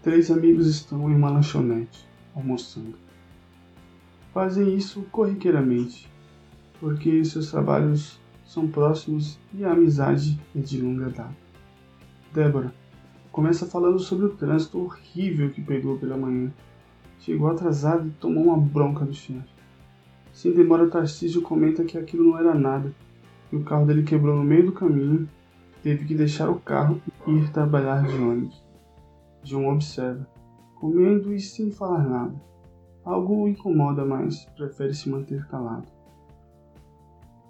Três amigos estão em uma lanchonete, almoçando. Fazem isso corriqueiramente, porque seus trabalhos são próximos e a amizade é de longa data. Débora começa falando sobre o trânsito horrível que pegou pela manhã. Chegou atrasado e tomou uma bronca do chefe. Sem demora, Tarcísio comenta que aquilo não era nada, e o carro dele quebrou no meio do caminho, teve que deixar o carro e ir trabalhar de ônibus. João observa, comendo e sem falar nada. Algo o incomoda, mas prefere se manter calado.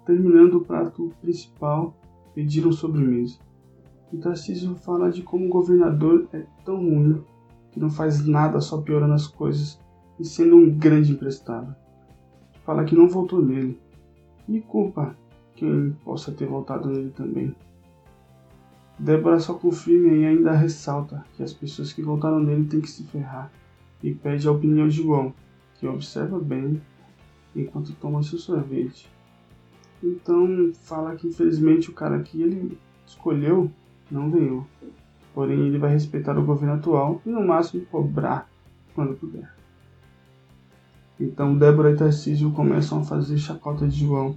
Terminando o prato principal, pediram sobremesa. E Tarcísio fala de como o governador é tão ruim que não faz nada só piorando as coisas e sendo um grande emprestável. Fala que não voltou nele. E culpa quem possa ter voltado nele também. Débora só confirma e ainda ressalta que as pessoas que voltaram nele têm que se ferrar e pede a opinião de João, que observa bem enquanto toma seu sorvete. Então fala que infelizmente o cara que ele escolheu não ganhou. Porém ele vai respeitar o governo atual e no máximo cobrar quando puder. Então Débora e Tarcísio começam a fazer chacota de João,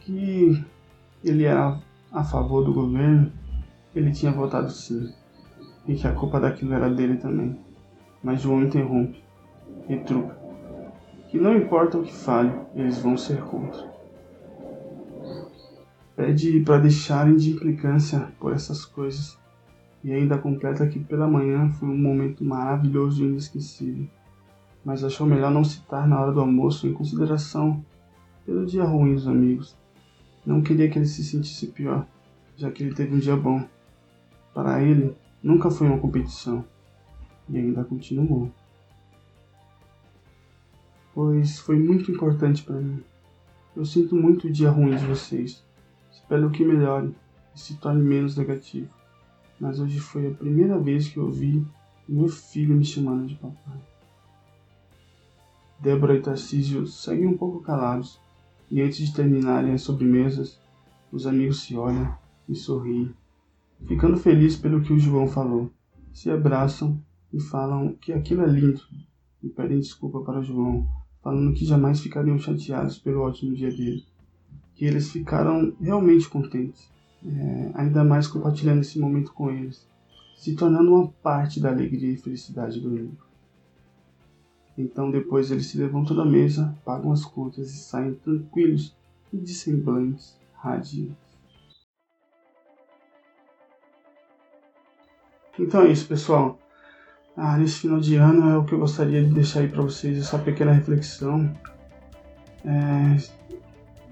que ele era a favor do governo, ele tinha votado sim, e que a culpa daquilo era dele também. Mas João interrompe, retruca, que não importa o que fale, eles vão ser contra. Pede para deixarem de implicância por essas coisas. E ainda completa que pela manhã foi um momento maravilhoso e inesquecível, mas achou melhor não citar na hora do almoço em consideração pelo dia ruim dos amigos. Não queria que ele se sentisse pior, já que ele teve um dia bom. Para ele, nunca foi uma competição e ainda continuou. Pois foi muito importante para mim. Eu sinto muito o dia ruim de vocês Espero que melhore e se torne menos negativo. Mas hoje foi a primeira vez que eu ouvi meu filho me chamando de papai. Débora e Tarcísio seguem um pouco calados, e antes de terminarem as sobremesas, os amigos se olham e sorriem, ficando felizes pelo que o João falou. Se abraçam e falam que aquilo é lindo, e pedem desculpa para o João, falando que jamais ficariam chateados pelo ótimo dia dele que eles ficaram realmente contentes, é, ainda mais compartilhando esse momento com eles, se tornando uma parte da alegria e felicidade do livro. Então depois eles se levantam da mesa, pagam as contas e saem tranquilos e de semblantes radiantes. Então é isso, pessoal. Ah, nesse final de ano é o que eu gostaria de deixar aí para vocês essa pequena reflexão. É,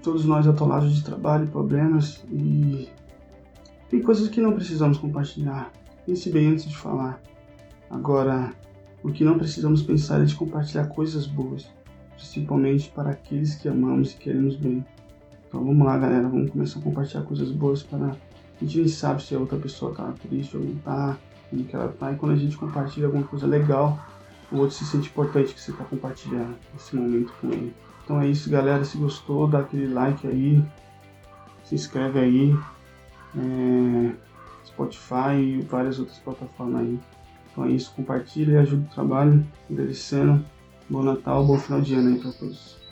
todos nós atolados de trabalho, problemas e tem coisas que não precisamos compartilhar. Pense bem antes de falar. Agora, o que não precisamos pensar é de compartilhar coisas boas, principalmente para aqueles que amamos e queremos bem. Então vamos lá, galera, vamos começar a compartilhar coisas boas para a gente nem sabe se a outra pessoa está triste ou não está, como que ela está. E quando a gente compartilha alguma coisa legal, o outro se sente importante que você está compartilhando esse momento com ele. Então é isso, galera. Se gostou, dá aquele like aí. Se inscreve aí. É, Spotify e várias outras plataformas aí. Então é isso, compartilha e ajuda o trabalho. Agradecendo. Bom Natal, bom final de ano aí para todos.